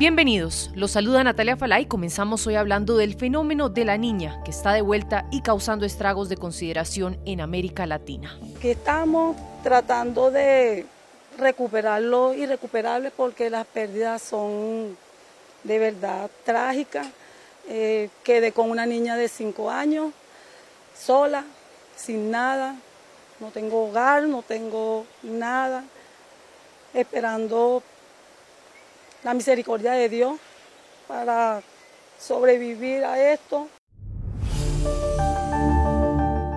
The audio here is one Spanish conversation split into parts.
Bienvenidos, los saluda Natalia Falay. Comenzamos hoy hablando del fenómeno de la niña que está de vuelta y causando estragos de consideración en América Latina. Que estamos tratando de recuperarlo irrecuperable porque las pérdidas son de verdad trágicas. Eh, quedé con una niña de 5 años, sola, sin nada, no tengo hogar, no tengo nada, esperando la misericordia de Dios para sobrevivir a esto.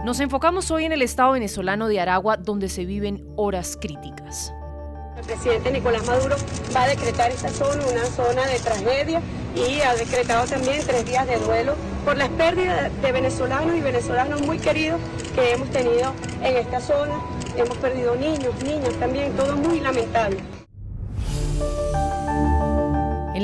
Nos enfocamos hoy en el estado venezolano de Aragua, donde se viven horas críticas. El presidente Nicolás Maduro va a decretar esta zona una zona de tragedia y ha decretado también tres días de duelo por las pérdidas de venezolanos y venezolanos muy queridos que hemos tenido en esta zona. Hemos perdido niños, niñas también, todo muy lamentable.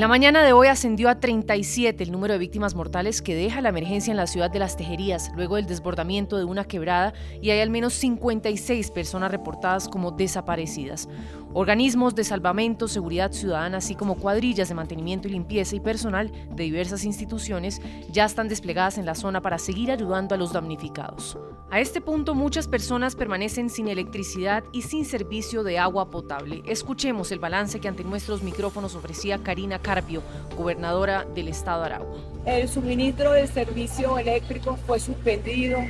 En la mañana de hoy ascendió a 37 el número de víctimas mortales que deja la emergencia en la ciudad de Las Tejerías luego del desbordamiento de una quebrada y hay al menos 56 personas reportadas como desaparecidas. Organismos de salvamento, seguridad ciudadana, así como cuadrillas de mantenimiento y limpieza y personal de diversas instituciones ya están desplegadas en la zona para seguir ayudando a los damnificados. A este punto muchas personas permanecen sin electricidad y sin servicio de agua potable. Escuchemos el balance que ante nuestros micrófonos ofrecía Karina Carpio, gobernadora del estado de Aragua. El suministro del servicio eléctrico fue suspendido.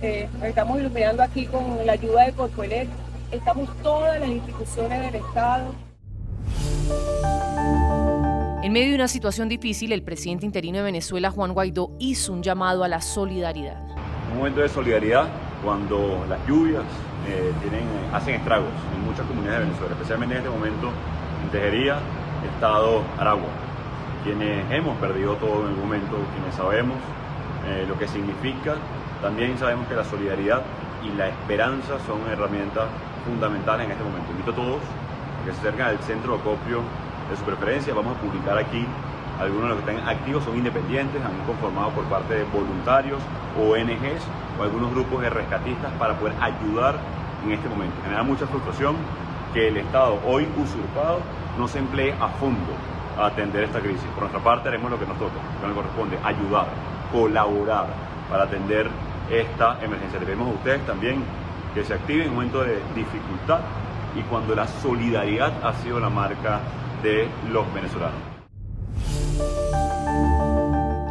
Eh, estamos iluminando aquí con la ayuda de Corpoelec estamos todas las instituciones del Estado. En medio de una situación difícil, el presidente interino de Venezuela, Juan Guaidó, hizo un llamado a la solidaridad. Un momento de solidaridad cuando las lluvias eh, tienen, hacen estragos en muchas comunidades de Venezuela, especialmente en este momento en Tejería, Estado Aragua, quienes hemos perdido todo en el momento, quienes sabemos eh, lo que significa, también sabemos que la solidaridad y la esperanza son herramientas fundamentales en este momento. Invito a todos a que se acerquen al centro de acopio de su preferencia. Vamos a publicar aquí algunos de los que están activos, son independientes, han conformado por parte de voluntarios, ONGs o algunos grupos de rescatistas para poder ayudar en este momento. Genera mucha frustración que el Estado hoy usurpado no se emplee a fondo a atender esta crisis. Por nuestra parte haremos lo que nos toca, lo que nos corresponde, ayudar, colaborar para atender esta emergencia. Le pedimos a ustedes también que se active en un momento de dificultad y cuando la solidaridad ha sido la marca de los venezolanos.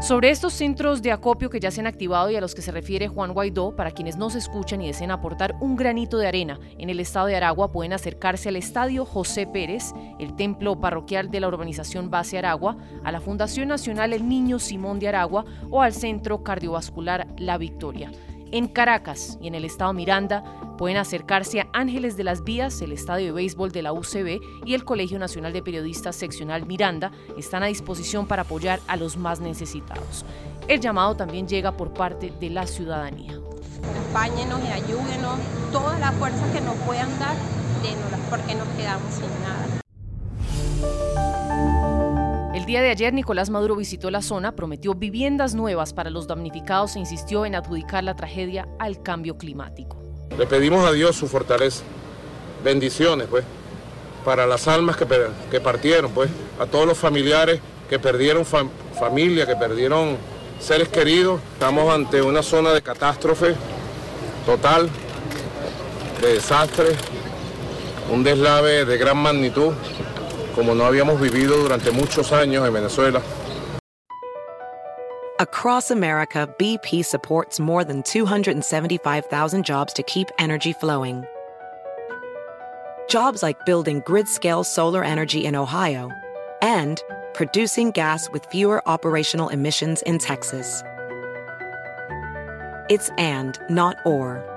Sobre estos centros de acopio que ya se han activado y a los que se refiere Juan Guaidó, para quienes no se escuchan y deseen aportar un granito de arena en el estado de Aragua, pueden acercarse al Estadio José Pérez, el templo parroquial de la urbanización Base Aragua, a la Fundación Nacional El Niño Simón de Aragua o al Centro Cardiovascular La Victoria. En Caracas y en el estado Miranda pueden acercarse a Ángeles de las Vías, el estadio de béisbol de la UCB y el Colegio Nacional de Periodistas Seccional Miranda están a disposición para apoyar a los más necesitados. El llamado también llega por parte de la ciudadanía. Acompáñenos y ayúdenos, todas las fuerzas que nos puedan dar, denoslas porque nos quedamos sin nada. Día de ayer Nicolás Maduro visitó la zona, prometió viviendas nuevas para los damnificados e insistió en adjudicar la tragedia al cambio climático. Le pedimos a Dios su fortaleza, bendiciones pues, para las almas que, que partieron, pues, a todos los familiares que perdieron familia, que perdieron seres queridos. Estamos ante una zona de catástrofe total, de desastre, un deslave de gran magnitud como no habíamos vivido durante muchos años en Venezuela. Across America, BP supports more than 275,000 jobs to keep energy flowing. Jobs like building grid-scale solar energy in Ohio and producing gas with fewer operational emissions in Texas. It's and, not or.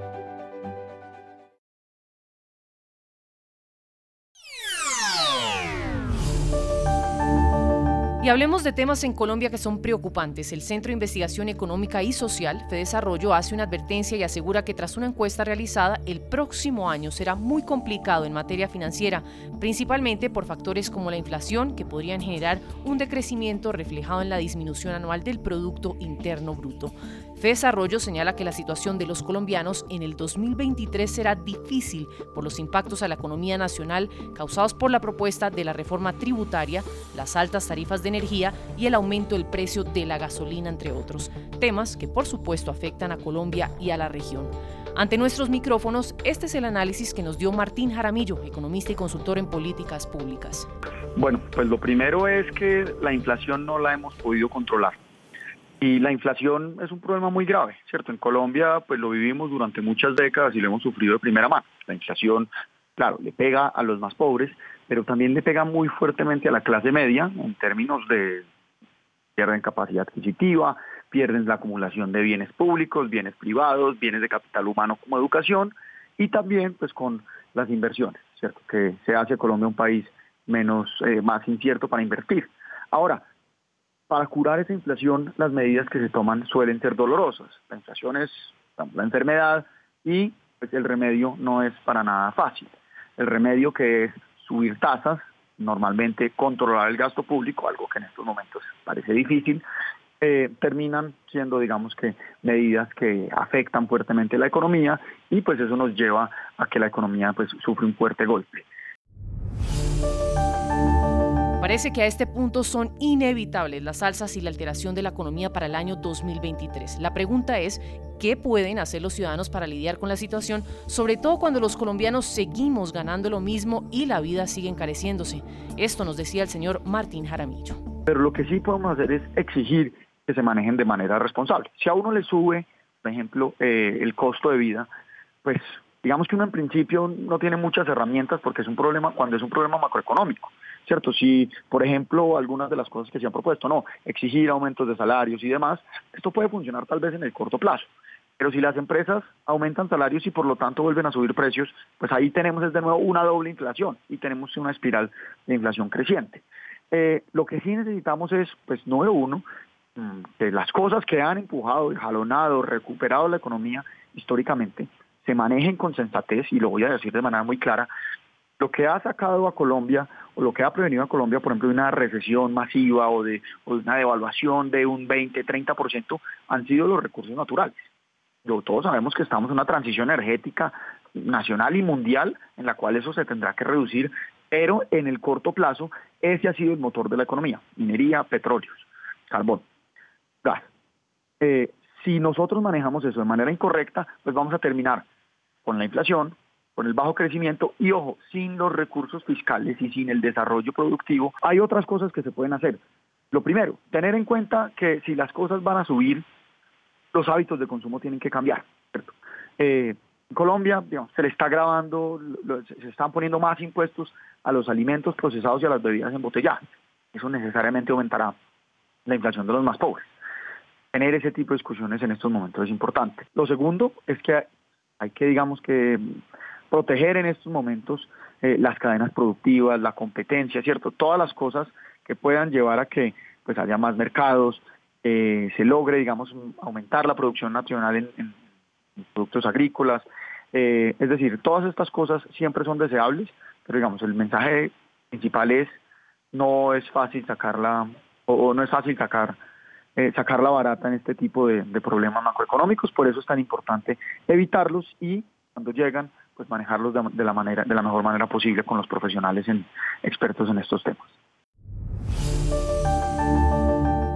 Y hablemos de temas en Colombia que son preocupantes. El Centro de Investigación Económica y Social, Desarrollo, hace una advertencia y asegura que tras una encuesta realizada, el próximo año será muy complicado en materia financiera, principalmente por factores como la inflación, que podrían generar un decrecimiento reflejado en la disminución anual del Producto Interno Bruto. Desarrollo señala que la situación de los colombianos en el 2023 será difícil por los impactos a la economía nacional causados por la propuesta de la reforma tributaria, las altas tarifas de energía y el aumento del precio de la gasolina, entre otros, temas que por supuesto afectan a Colombia y a la región. Ante nuestros micrófonos, este es el análisis que nos dio Martín Jaramillo, economista y consultor en políticas públicas. Bueno, pues lo primero es que la inflación no la hemos podido controlar. Y la inflación es un problema muy grave, ¿cierto? En Colombia pues lo vivimos durante muchas décadas y lo hemos sufrido de primera mano. La inflación, claro, le pega a los más pobres, pero también le pega muy fuertemente a la clase media en términos de pierden capacidad adquisitiva, pierden la acumulación de bienes públicos, bienes privados, bienes de capital humano como educación y también pues con las inversiones, ¿cierto? Que se hace Colombia un país menos, eh, más incierto para invertir. Ahora, para curar esa inflación, las medidas que se toman suelen ser dolorosas. La inflación es la enfermedad y pues, el remedio no es para nada fácil. El remedio que es subir tasas, normalmente controlar el gasto público, algo que en estos momentos parece difícil, eh, terminan siendo, digamos que, medidas que afectan fuertemente la economía y pues eso nos lleva a que la economía pues sufre un fuerte golpe. Parece que a este punto son inevitables las alzas y la alteración de la economía para el año 2023. La pregunta es, ¿qué pueden hacer los ciudadanos para lidiar con la situación, sobre todo cuando los colombianos seguimos ganando lo mismo y la vida sigue encareciéndose? Esto nos decía el señor Martín Jaramillo. Pero lo que sí podemos hacer es exigir que se manejen de manera responsable. Si a uno le sube, por ejemplo, eh, el costo de vida, pues digamos que uno en principio no tiene muchas herramientas porque es un problema cuando es un problema macroeconómico. ¿Cierto? Si, por ejemplo, algunas de las cosas que se han propuesto, no, exigir aumentos de salarios y demás, esto puede funcionar tal vez en el corto plazo. Pero si las empresas aumentan salarios y por lo tanto vuelven a subir precios, pues ahí tenemos de nuevo una doble inflación y tenemos una espiral de inflación creciente. Eh, lo que sí necesitamos es, pues, número uno, mm, que las cosas que han empujado, jalonado, recuperado la economía históricamente, se manejen con sensatez, y lo voy a decir de manera muy clara, lo que ha sacado a Colombia o lo que ha prevenido a Colombia, por ejemplo, de una recesión masiva o de, una devaluación de un 20, 30%, han sido los recursos naturales. todos sabemos que estamos en una transición energética nacional y mundial en la cual eso se tendrá que reducir, pero en el corto plazo ese ha sido el motor de la economía, minería, petróleos, carbón, gas. Eh, si nosotros manejamos eso de manera incorrecta, pues vamos a terminar con la inflación, con el bajo crecimiento y ojo, sin los recursos fiscales y sin el desarrollo productivo, hay otras cosas que se pueden hacer. Lo primero, tener en cuenta que si las cosas van a subir, los hábitos de consumo tienen que cambiar. Eh, en Colombia se le está grabando, se están poniendo más impuestos a los alimentos procesados y a las bebidas embotelladas. Eso necesariamente aumentará la inflación de los más pobres. Tener ese tipo de discusiones en estos momentos es importante. Lo segundo es que hay que, digamos que, proteger en estos momentos eh, las cadenas productivas, la competencia, ¿cierto? Todas las cosas que puedan llevar a que pues haya más mercados, eh, se logre, digamos, aumentar la producción nacional en, productos agrícolas. Eh, es decir, todas estas cosas siempre son deseables, pero digamos, el mensaje principal es no es fácil sacarla o, no es fácil sacar sacarla barata en este tipo de problemas macroeconómicos, por eso es tan importante evitarlos y cuando llegan pues manejarlos de, la manera de la mejor manera posible con los profesionales en, expertos en estos temas.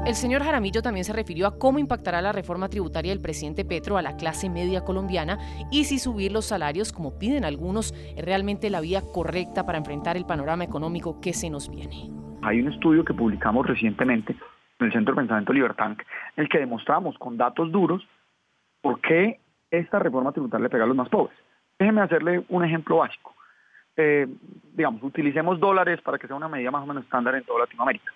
El señor Jaramillo también se refirió a cómo impactará la reforma tributaria del presidente Petro a la clase media colombiana y si subir los salarios, como piden algunos, es realmente la vía correcta para enfrentar el panorama económico que se nos viene. Hay un estudio que publicamos recientemente en el Centro de Pensamiento Libertad en el que demostramos con datos duros por qué esta reforma tributaria le pega a los más pobres. Déjeme hacerle un ejemplo básico. Eh, digamos, utilicemos dólares para que sea una medida más o menos estándar en toda Latinoamérica.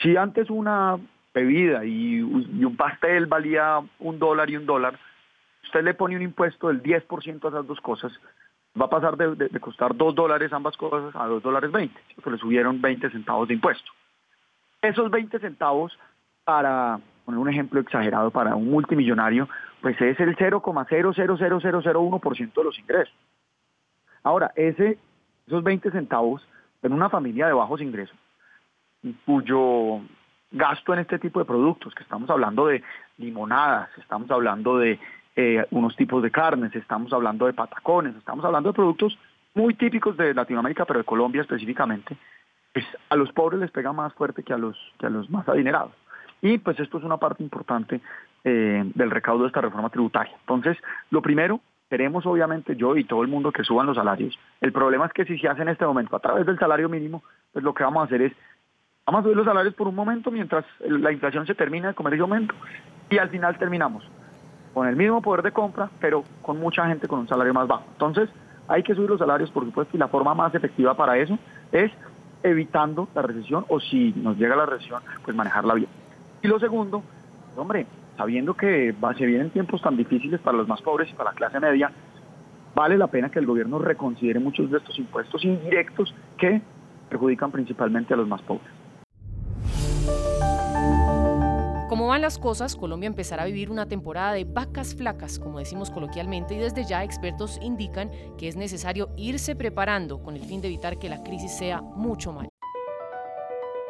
Si antes una bebida y, un pastel valía un dólar y un dólar, usted le pone un impuesto del 10% a esas dos cosas, va a pasar de, costar dos dólares ambas cosas a dos dólares 20, que le subieron 20 centavos de impuesto. Esos 20 centavos, para poner un ejemplo exagerado, para un multimillonario, pues es el 0,00001% de los ingresos. Ahora, ese, esos 20 centavos en una familia de bajos ingresos, cuyo gasto en este tipo de productos, que estamos hablando de limonadas, estamos hablando de eh, unos tipos de carnes, estamos hablando de patacones, estamos hablando de productos muy típicos de Latinoamérica, pero de Colombia específicamente, pues a los pobres les pega más fuerte que a los, que a los más adinerados. Y pues esto es una parte importante eh, del recaudo de esta reforma tributaria. Entonces, lo primero, queremos obviamente yo y todo el mundo que suban los salarios. El problema es que si se hace en este momento a través del salario mínimo, pues lo que vamos a hacer es, vamos a subir los salarios por un momento mientras la inflación se termina de comer ese aumento y al final terminamos con el mismo poder de compra, pero con mucha gente con un salario más bajo. Entonces, hay que subir los salarios, por supuesto, y la forma más efectiva para eso es evitando la recesión o si nos llega la recesión, pues manejarla bien. Y lo segundo, hombre, sabiendo que se vienen tiempos tan difíciles para los más pobres y para la clase media, vale la pena que el gobierno reconsidere muchos de estos impuestos indirectos que perjudican principalmente a los más pobres. Como van las cosas, Colombia empezará a vivir una temporada de vacas flacas, como decimos coloquialmente, y desde ya expertos indican que es necesario irse preparando con el fin de evitar que la crisis sea mucho mayor.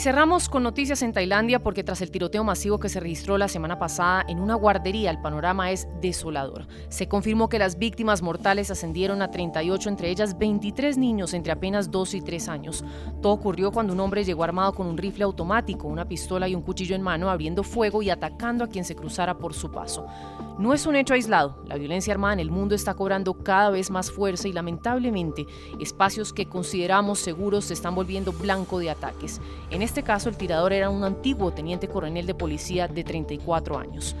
Cerramos con noticias en Tailandia porque tras el tiroteo masivo que se registró la semana pasada en una guardería, el panorama es desolador. Se confirmó que las víctimas mortales ascendieron a 38, entre ellas 23 niños entre apenas 2 y 3 años. Todo ocurrió cuando un hombre llegó armado con un rifle automático, una pistola y un cuchillo en mano, abriendo fuego y atacando a quien se cruzara por su paso. No es un hecho aislado. La violencia armada en el mundo está cobrando cada vez más fuerza y lamentablemente espacios que consideramos seguros se están volviendo blanco de ataques. En este caso, el tirador era un antiguo teniente coronel de policía de 34 años.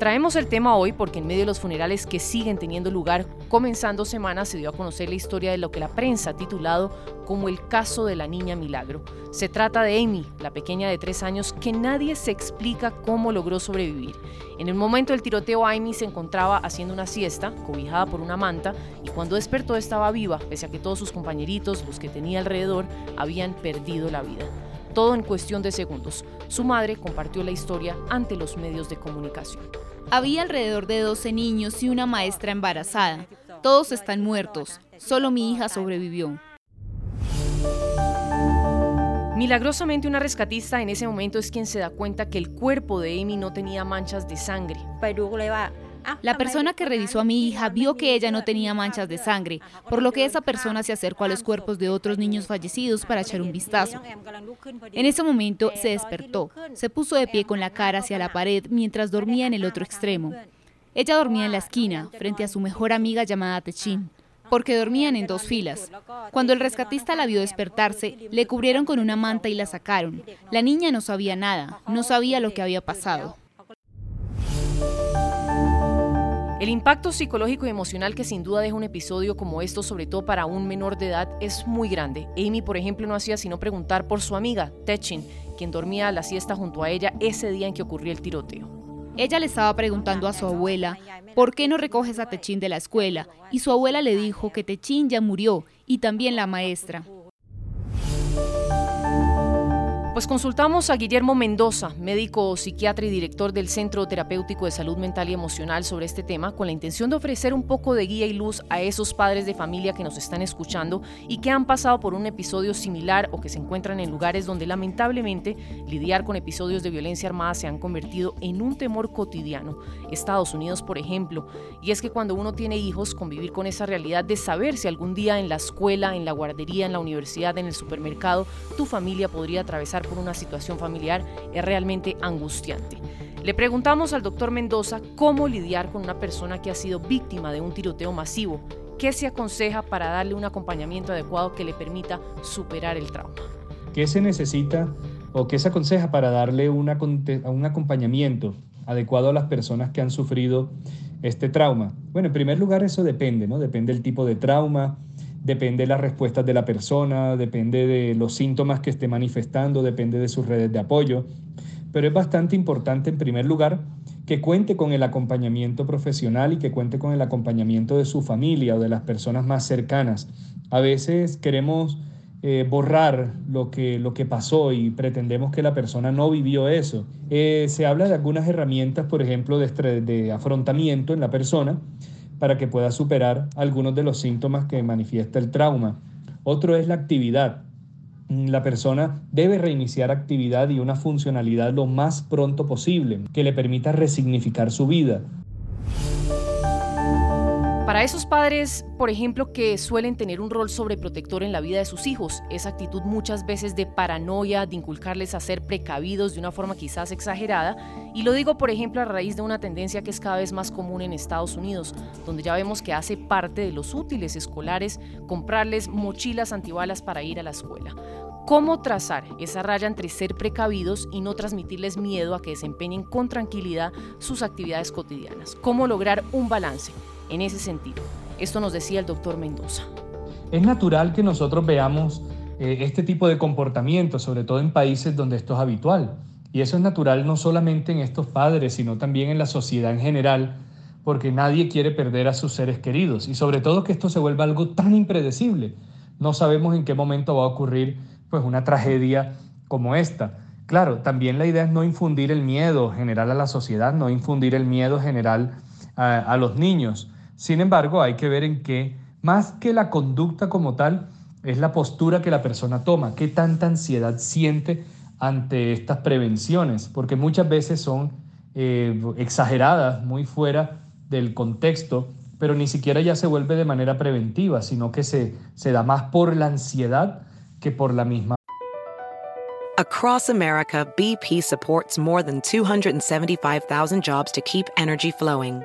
Traemos el tema hoy porque en medio de los funerales que siguen teniendo lugar, comenzando semana se dio a conocer la historia de lo que la prensa ha titulado como el caso de la niña Milagro. Se trata de Amy, la pequeña de tres años que nadie se explica cómo logró sobrevivir. En el momento del tiroteo, Amy se encontraba haciendo una siesta, cobijada por una manta, y cuando despertó estaba viva, pese a que todos sus compañeritos, los que tenía alrededor, habían perdido la vida todo en cuestión de segundos. Su madre compartió la historia ante los medios de comunicación. Había alrededor de 12 niños y una maestra embarazada. Todos están muertos. Solo mi hija sobrevivió. Milagrosamente una rescatista en ese momento es quien se da cuenta que el cuerpo de Amy no tenía manchas de sangre. La persona que revisó a mi hija vio que ella no tenía manchas de sangre, por lo que esa persona se acercó a los cuerpos de otros niños fallecidos para echar un vistazo. En ese momento se despertó, se puso de pie con la cara hacia la pared mientras dormía en el otro extremo. Ella dormía en la esquina, frente a su mejor amiga llamada Techin porque dormían en dos filas. Cuando el rescatista la vio despertarse, le cubrieron con una manta y la sacaron. La niña no sabía nada, no sabía lo que había pasado. El impacto psicológico y emocional que sin duda deja un episodio como esto, sobre todo para un menor de edad, es muy grande. Amy, por ejemplo, no hacía sino preguntar por su amiga, Techin, quien dormía a la siesta junto a ella ese día en que ocurrió el tiroteo. Ella le estaba preguntando a su abuela, ¿por qué no recoges a Techin de la escuela? Y su abuela le dijo que Techin ya murió y también la maestra. Pues consultamos a Guillermo Mendoza, médico psiquiatra y director del Centro Terapéutico de Salud Mental y Emocional sobre este tema, con la intención de ofrecer un poco de guía y luz a esos padres de familia que nos están escuchando y que han pasado por un episodio similar o que se encuentran en lugares donde lamentablemente lidiar con episodios de violencia armada se han convertido en un temor cotidiano. Estados Unidos, por ejemplo, y es que cuando uno tiene hijos, convivir con esa realidad de saber si algún día en la escuela, en la guardería, en la universidad, en el supermercado, tu familia podría atravesar por una situación familiar es realmente angustiante. Le preguntamos al doctor Mendoza cómo lidiar con una persona que ha sido víctima de un tiroteo masivo. ¿Qué ¿qué se aconseja para darle un acompañamiento adecuado que le permita superar el trauma? ¿Qué se necesita o qué se aconseja para darle un acompañamiento adecuado a las personas que han sufrido este trauma? Bueno, en primer lugar eso depende, ¿no? Depende del tipo de trauma, depende de las respuestas de la persona, depende de los síntomas que esté manifestando, depende de sus redes de apoyo. Pero es bastante importante en primer lugar que cuente con el acompañamiento profesional y que cuente con el acompañamiento de su familia o de las personas más cercanas. A veces queremos eh, borrar lo que, lo que pasó y pretendemos que la persona no vivió eso. Eh, se habla de algunas herramientas, por ejemplo, de, de afrontamiento en la persona para que pueda superar algunos de los síntomas que manifiesta el trauma. Otro es la actividad. La persona debe reiniciar actividad y una funcionalidad lo más pronto posible que le permita resignificar su vida. Para esos padres, por ejemplo, que suelen tener un rol sobreprotector en la vida de sus hijos, esa actitud muchas veces de paranoia, de inculcarles a ser precavidos de una forma quizás exagerada, y lo digo, por ejemplo, a raíz de una tendencia que es cada vez más común en Estados Unidos, donde ya vemos que hace parte de los útiles escolares comprarles mochilas antibalas para ir a la escuela. ¿Cómo trazar esa raya entre ser precavidos y no transmitirles miedo a que desempeñen con tranquilidad sus actividades cotidianas? ¿Cómo lograr un balance? En ese sentido. Esto nos decía el doctor Mendoza. Es natural que nosotros veamos eh, este tipo de comportamiento, sobre todo en países donde esto es habitual. Y eso es natural no solamente en estos padres, sino también en la sociedad en general, porque nadie quiere perder a sus seres queridos. Y sobre todo que esto se vuelva algo tan impredecible. No sabemos en qué momento va a ocurrir pues, una tragedia como esta. Claro, también la idea es no infundir el miedo general a la sociedad, no infundir el miedo general a los niños. Sin embargo, hay que ver en qué, más que la conducta como tal, es la postura que la persona toma, qué tanta ansiedad siente ante estas prevenciones, porque muchas veces son eh, exageradas, muy fuera del contexto, pero ni siquiera ya se vuelve de manera preventiva, sino que se, se da más por la ansiedad que por la misma. Across America, BP supports more than 275,000 jobs to keep energy flowing.